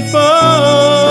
nos dá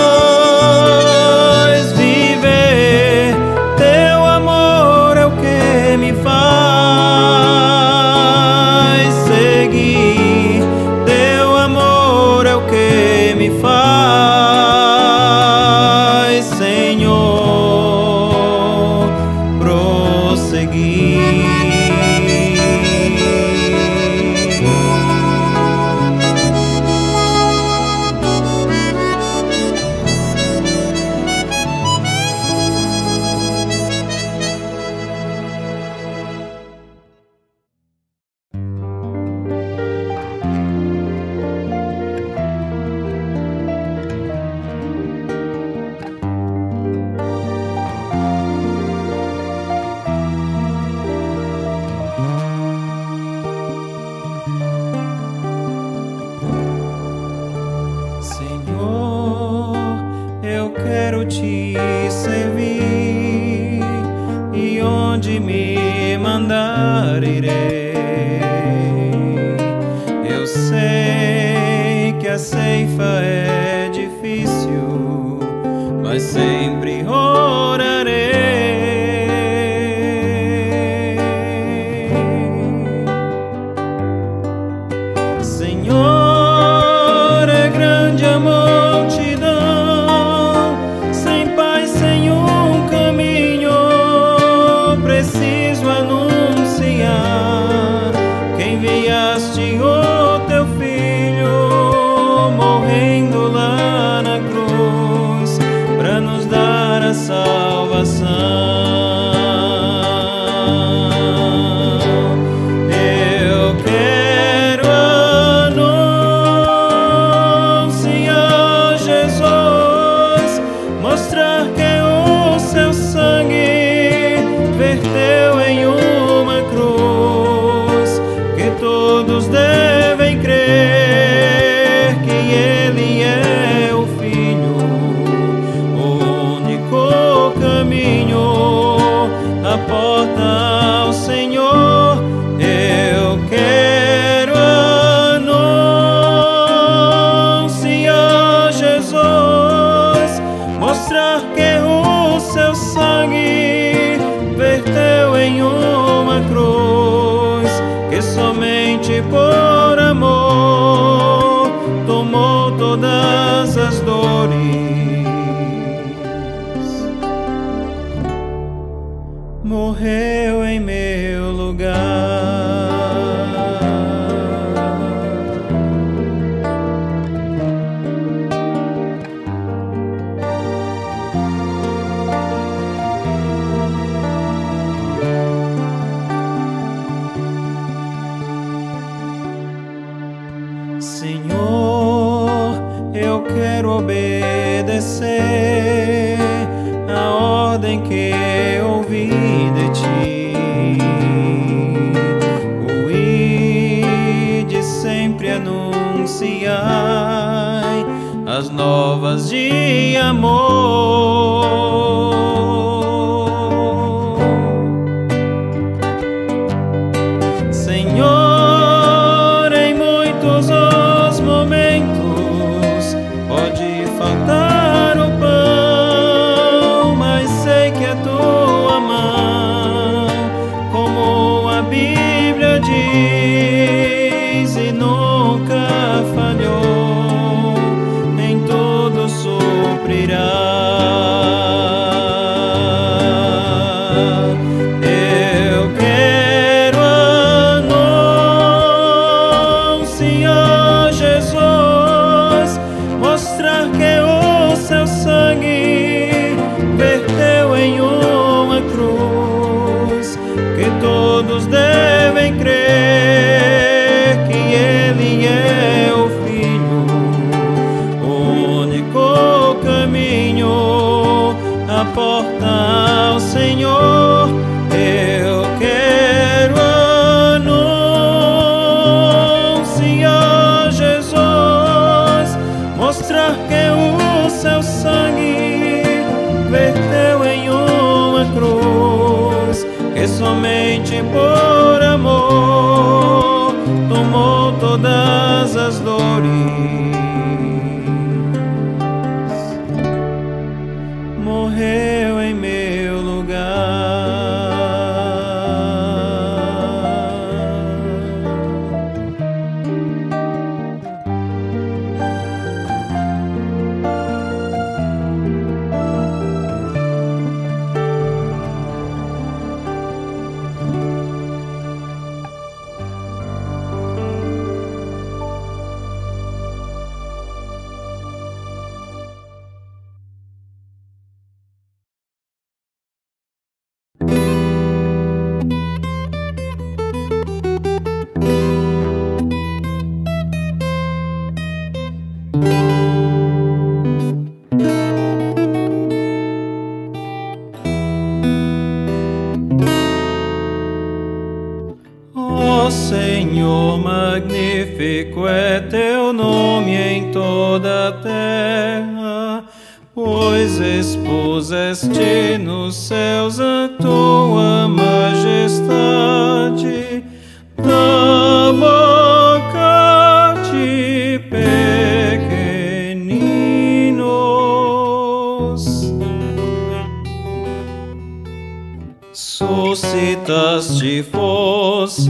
palavras de força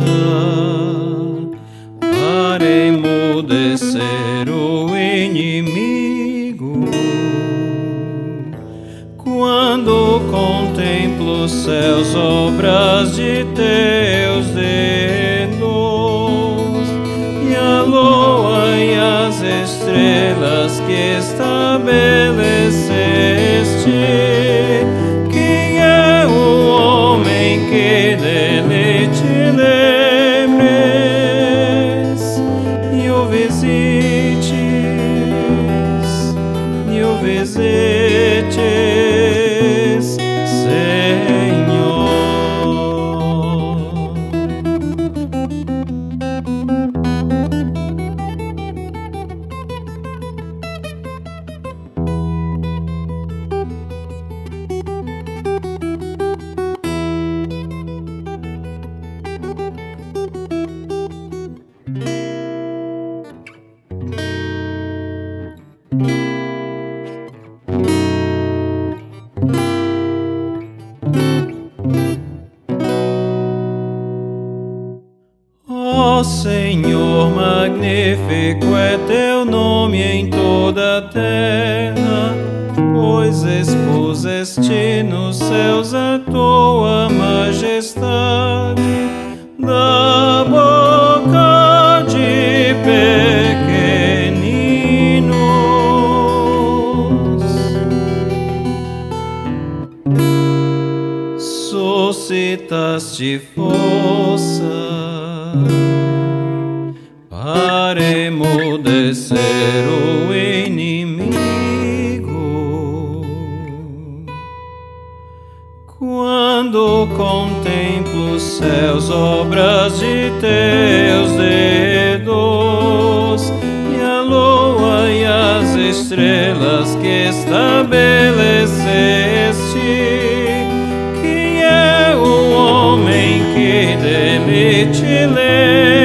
para emudecer o inimigo. Quando contemplo céus, obras de teus dedos, e a lua e as estrelas que estabeleceste. toda a terra, pois expuseste nos céus a tua majestade da boca de pequeninos. Suscitaste força para emudecer o céus, obras de teus dedos, e a lua e as estrelas que estabeleceste. Quem é o homem que de te lembra?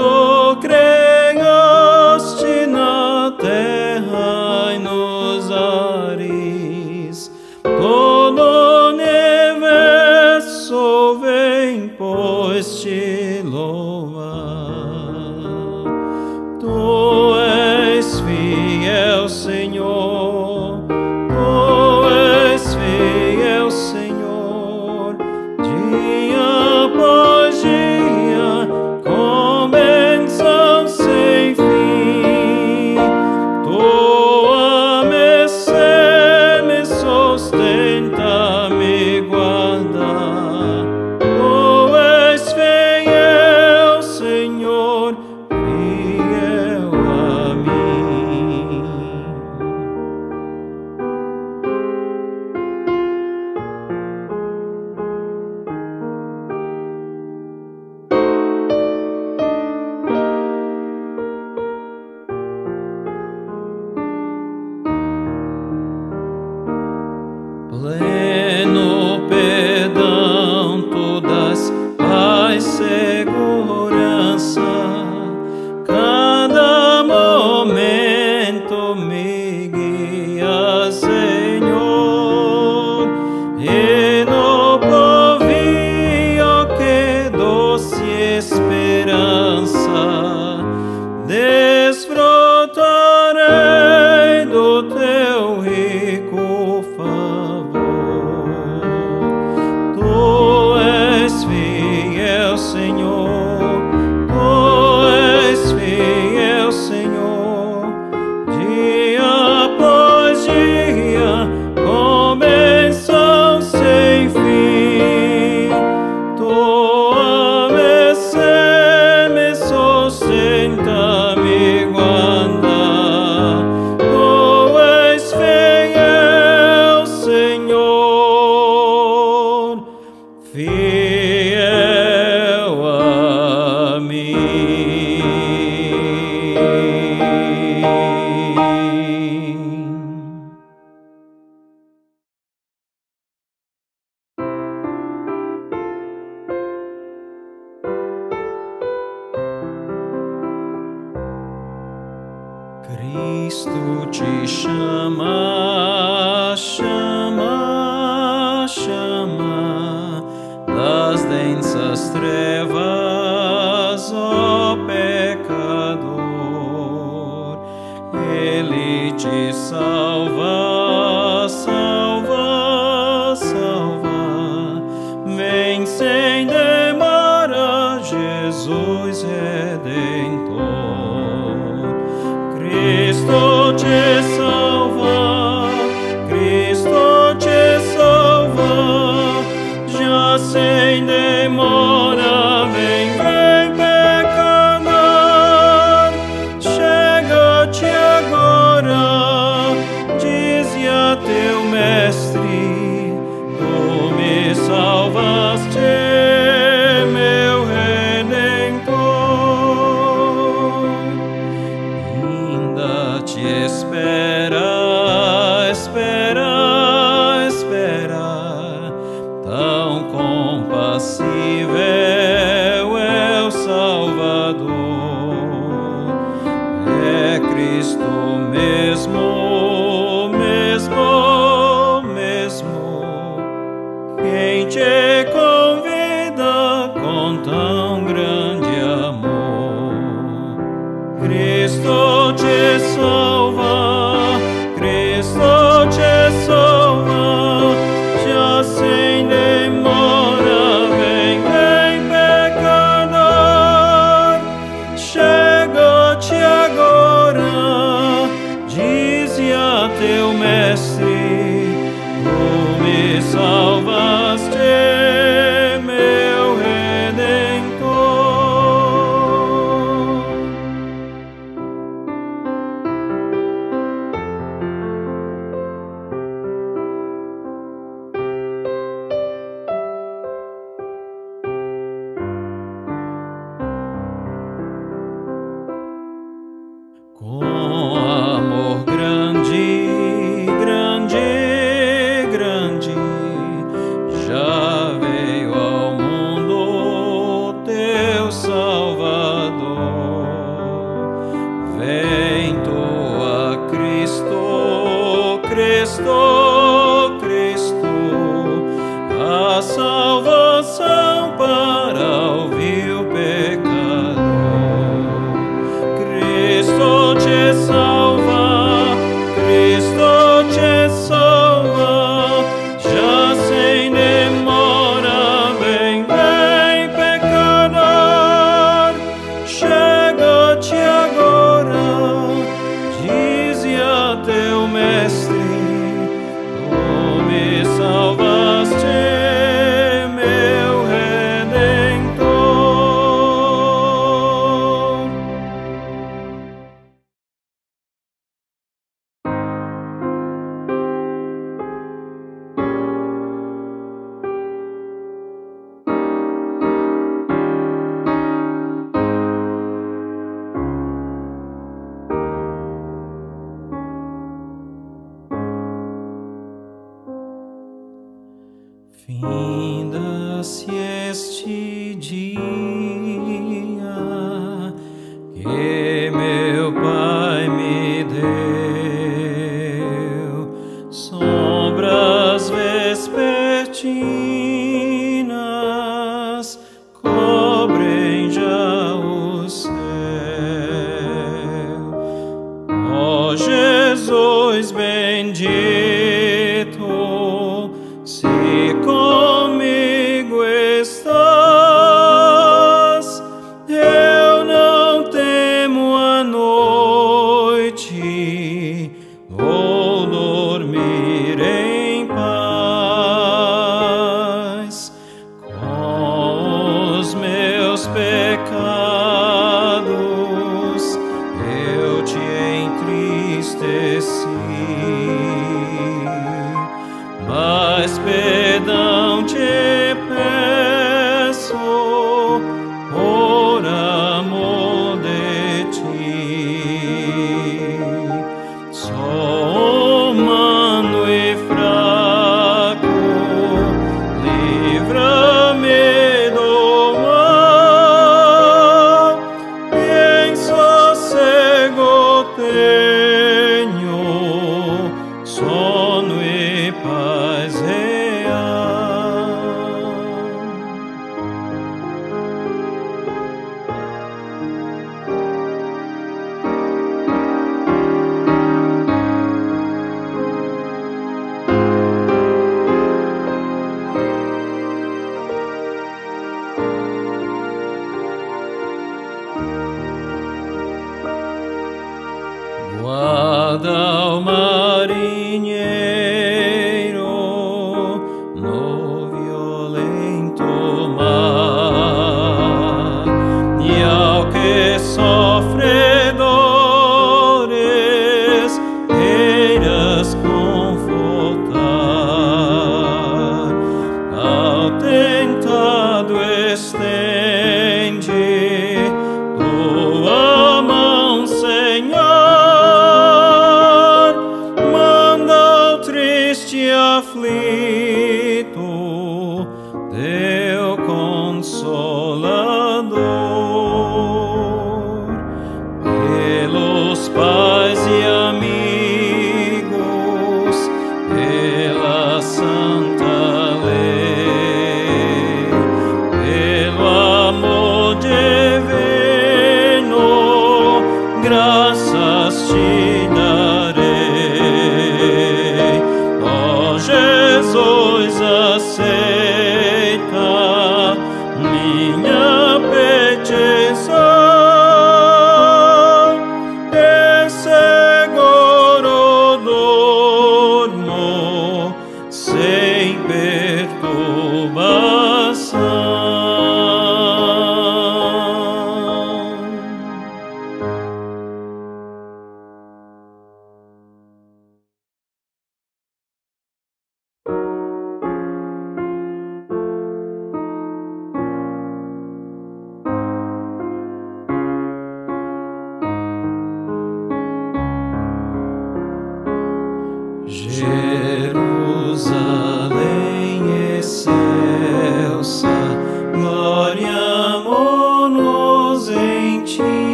Senhor, tu Finda-se este dia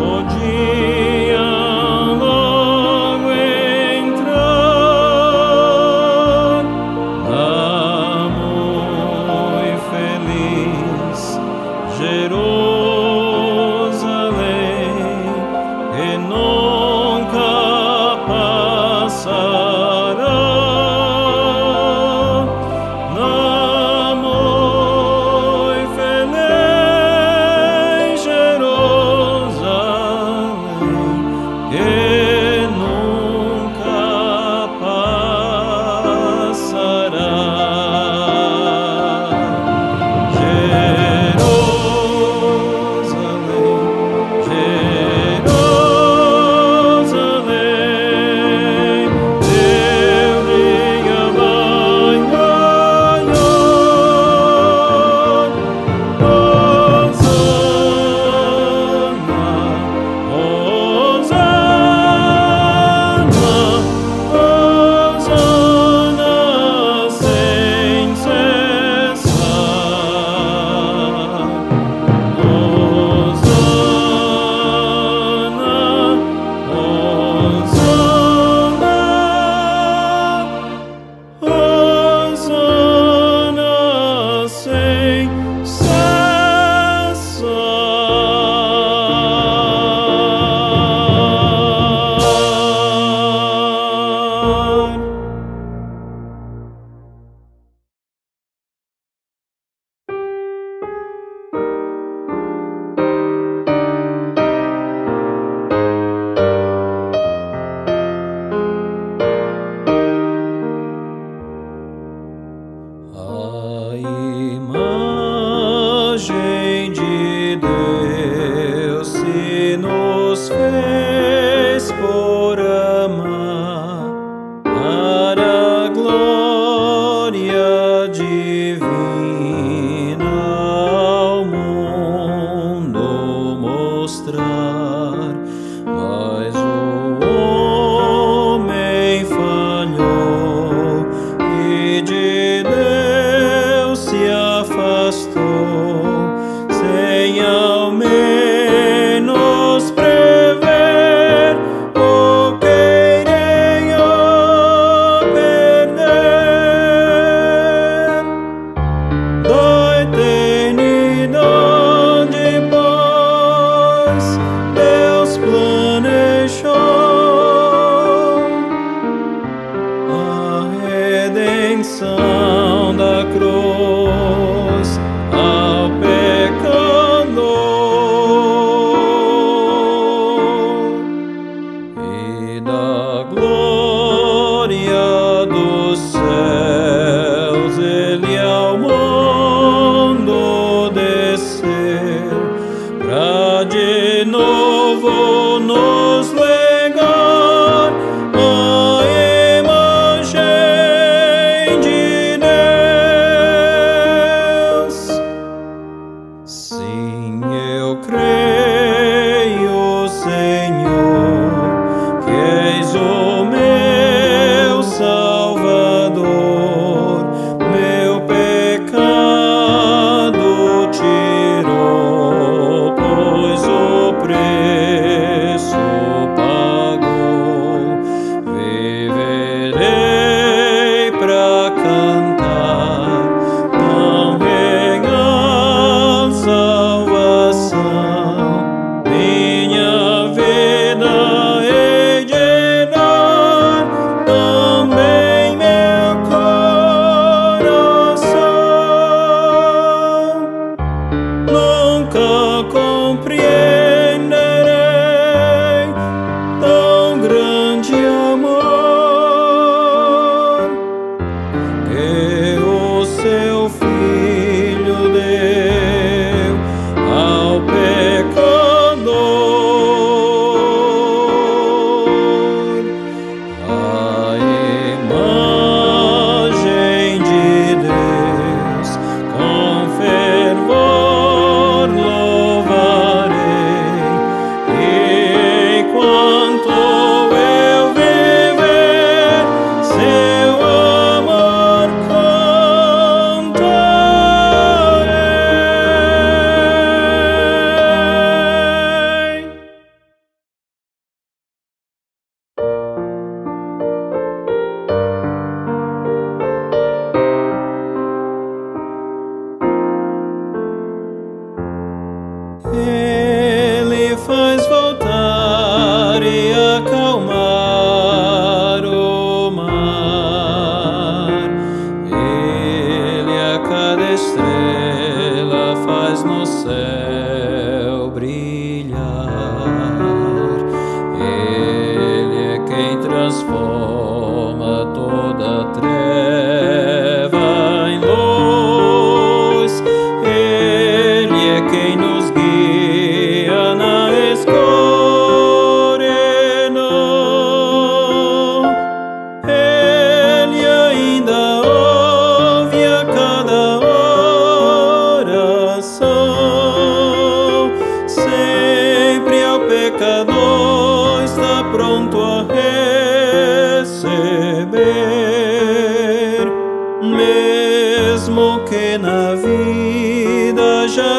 podiam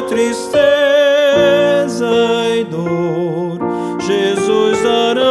tristeza e dor, Jesus dará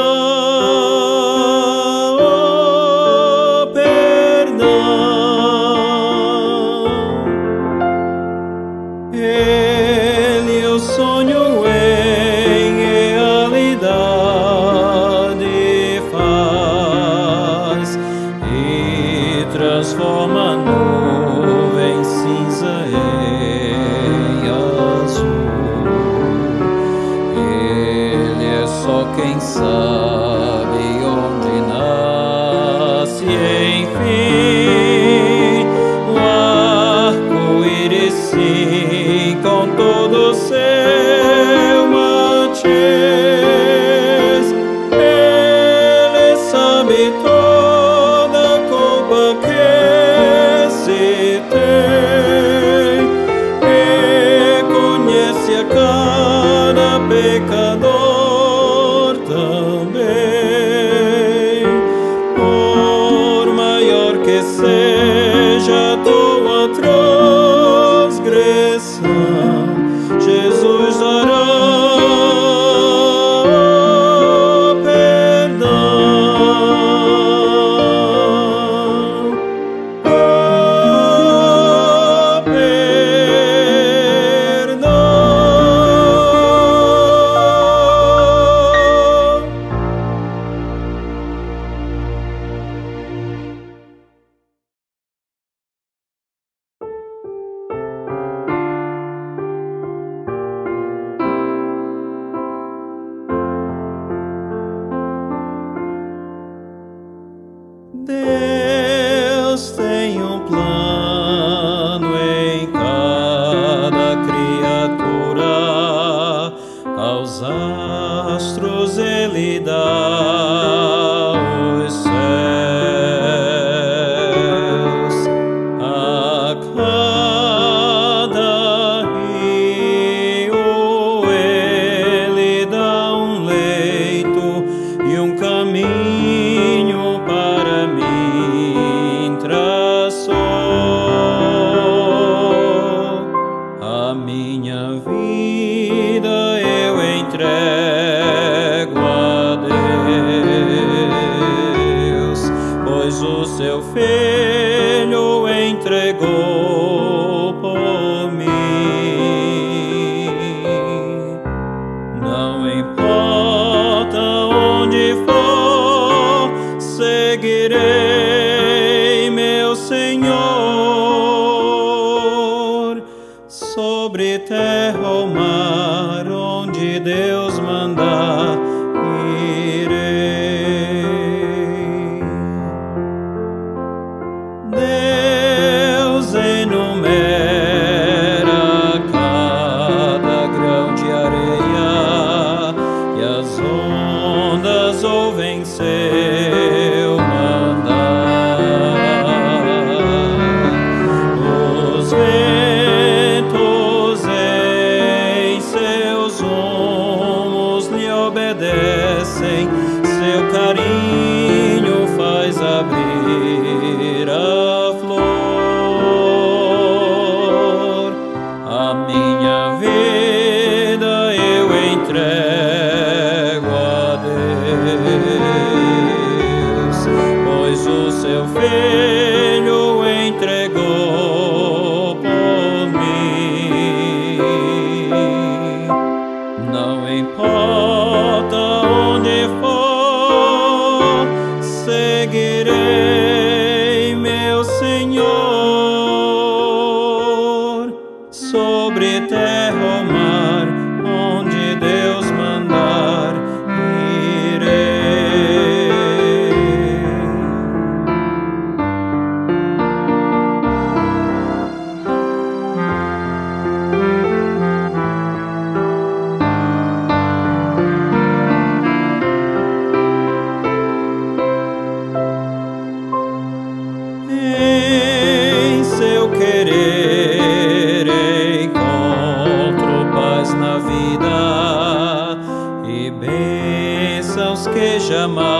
que